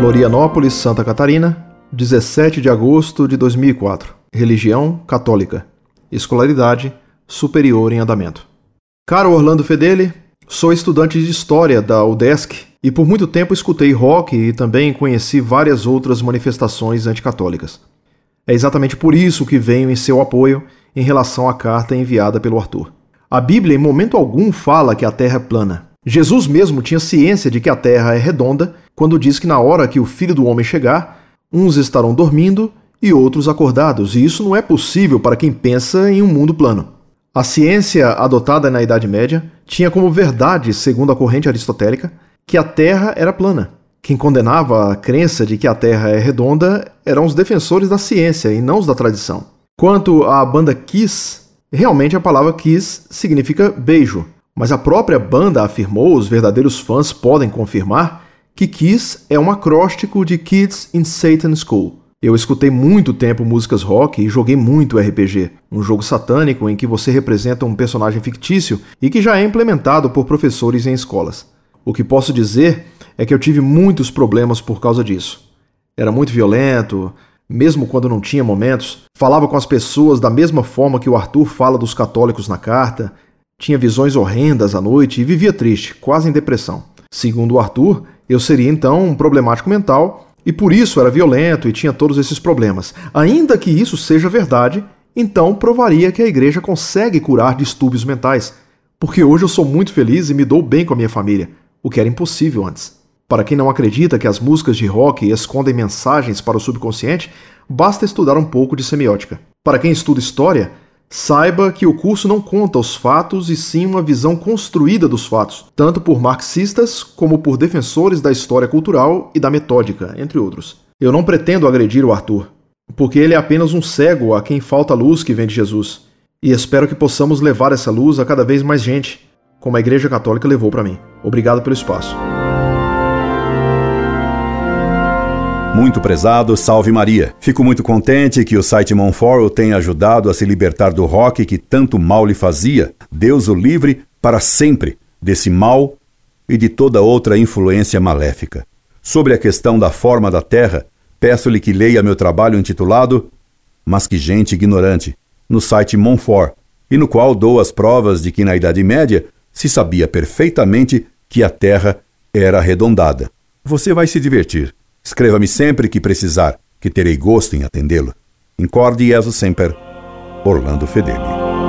Florianópolis, Santa Catarina, 17 de agosto de 2004. Religião católica. Escolaridade superior em andamento. Caro Orlando Fedeli, sou estudante de História da UDESC e por muito tempo escutei rock e também conheci várias outras manifestações anticatólicas. É exatamente por isso que venho em seu apoio em relação à carta enviada pelo Arthur. A Bíblia em momento algum fala que a Terra é plana. Jesus mesmo tinha ciência de que a Terra é redonda quando diz que na hora que o Filho do Homem chegar, Uns estarão dormindo e outros acordados, e isso não é possível para quem pensa em um mundo plano. A ciência adotada na Idade Média tinha como verdade, segundo a corrente aristotélica, que a Terra era plana. Quem condenava a crença de que a Terra é redonda eram os defensores da ciência e não os da tradição. Quanto à banda Kiss, realmente a palavra Kiss significa beijo, mas a própria banda afirmou, os verdadeiros fãs podem confirmar, que Kiss é um acróstico de Kids in Satan School. Eu escutei muito tempo músicas rock e joguei muito RPG, um jogo satânico em que você representa um personagem fictício e que já é implementado por professores em escolas. O que posso dizer é que eu tive muitos problemas por causa disso. Era muito violento, mesmo quando não tinha momentos, falava com as pessoas da mesma forma que o Arthur fala dos católicos na carta, tinha visões horrendas à noite e vivia triste, quase em depressão. Segundo o Arthur, eu seria então um problemático mental e por isso era violento e tinha todos esses problemas. Ainda que isso seja verdade, então provaria que a igreja consegue curar distúrbios mentais, porque hoje eu sou muito feliz e me dou bem com a minha família, o que era impossível antes. Para quem não acredita que as músicas de rock escondem mensagens para o subconsciente, basta estudar um pouco de semiótica. Para quem estuda história, Saiba que o curso não conta os fatos e sim uma visão construída dos fatos, tanto por marxistas como por defensores da história cultural e da metódica, entre outros. Eu não pretendo agredir o Arthur, porque ele é apenas um cego a quem falta a luz que vem de Jesus. E espero que possamos levar essa luz a cada vez mais gente, como a Igreja Católica levou para mim. Obrigado pelo espaço. Muito prezado, salve Maria. Fico muito contente que o site Monfort tenha ajudado a se libertar do rock que tanto mal lhe fazia. Deus o livre para sempre desse mal e de toda outra influência maléfica. Sobre a questão da forma da Terra, peço-lhe que leia meu trabalho intitulado Mas que gente ignorante, no site Monfort, e no qual dou as provas de que na Idade Média se sabia perfeitamente que a Terra era arredondada. Você vai se divertir. Escreva-me sempre que precisar, que terei gosto em atendê-lo. Incorde Jesus Semper, Orlando Fedeli.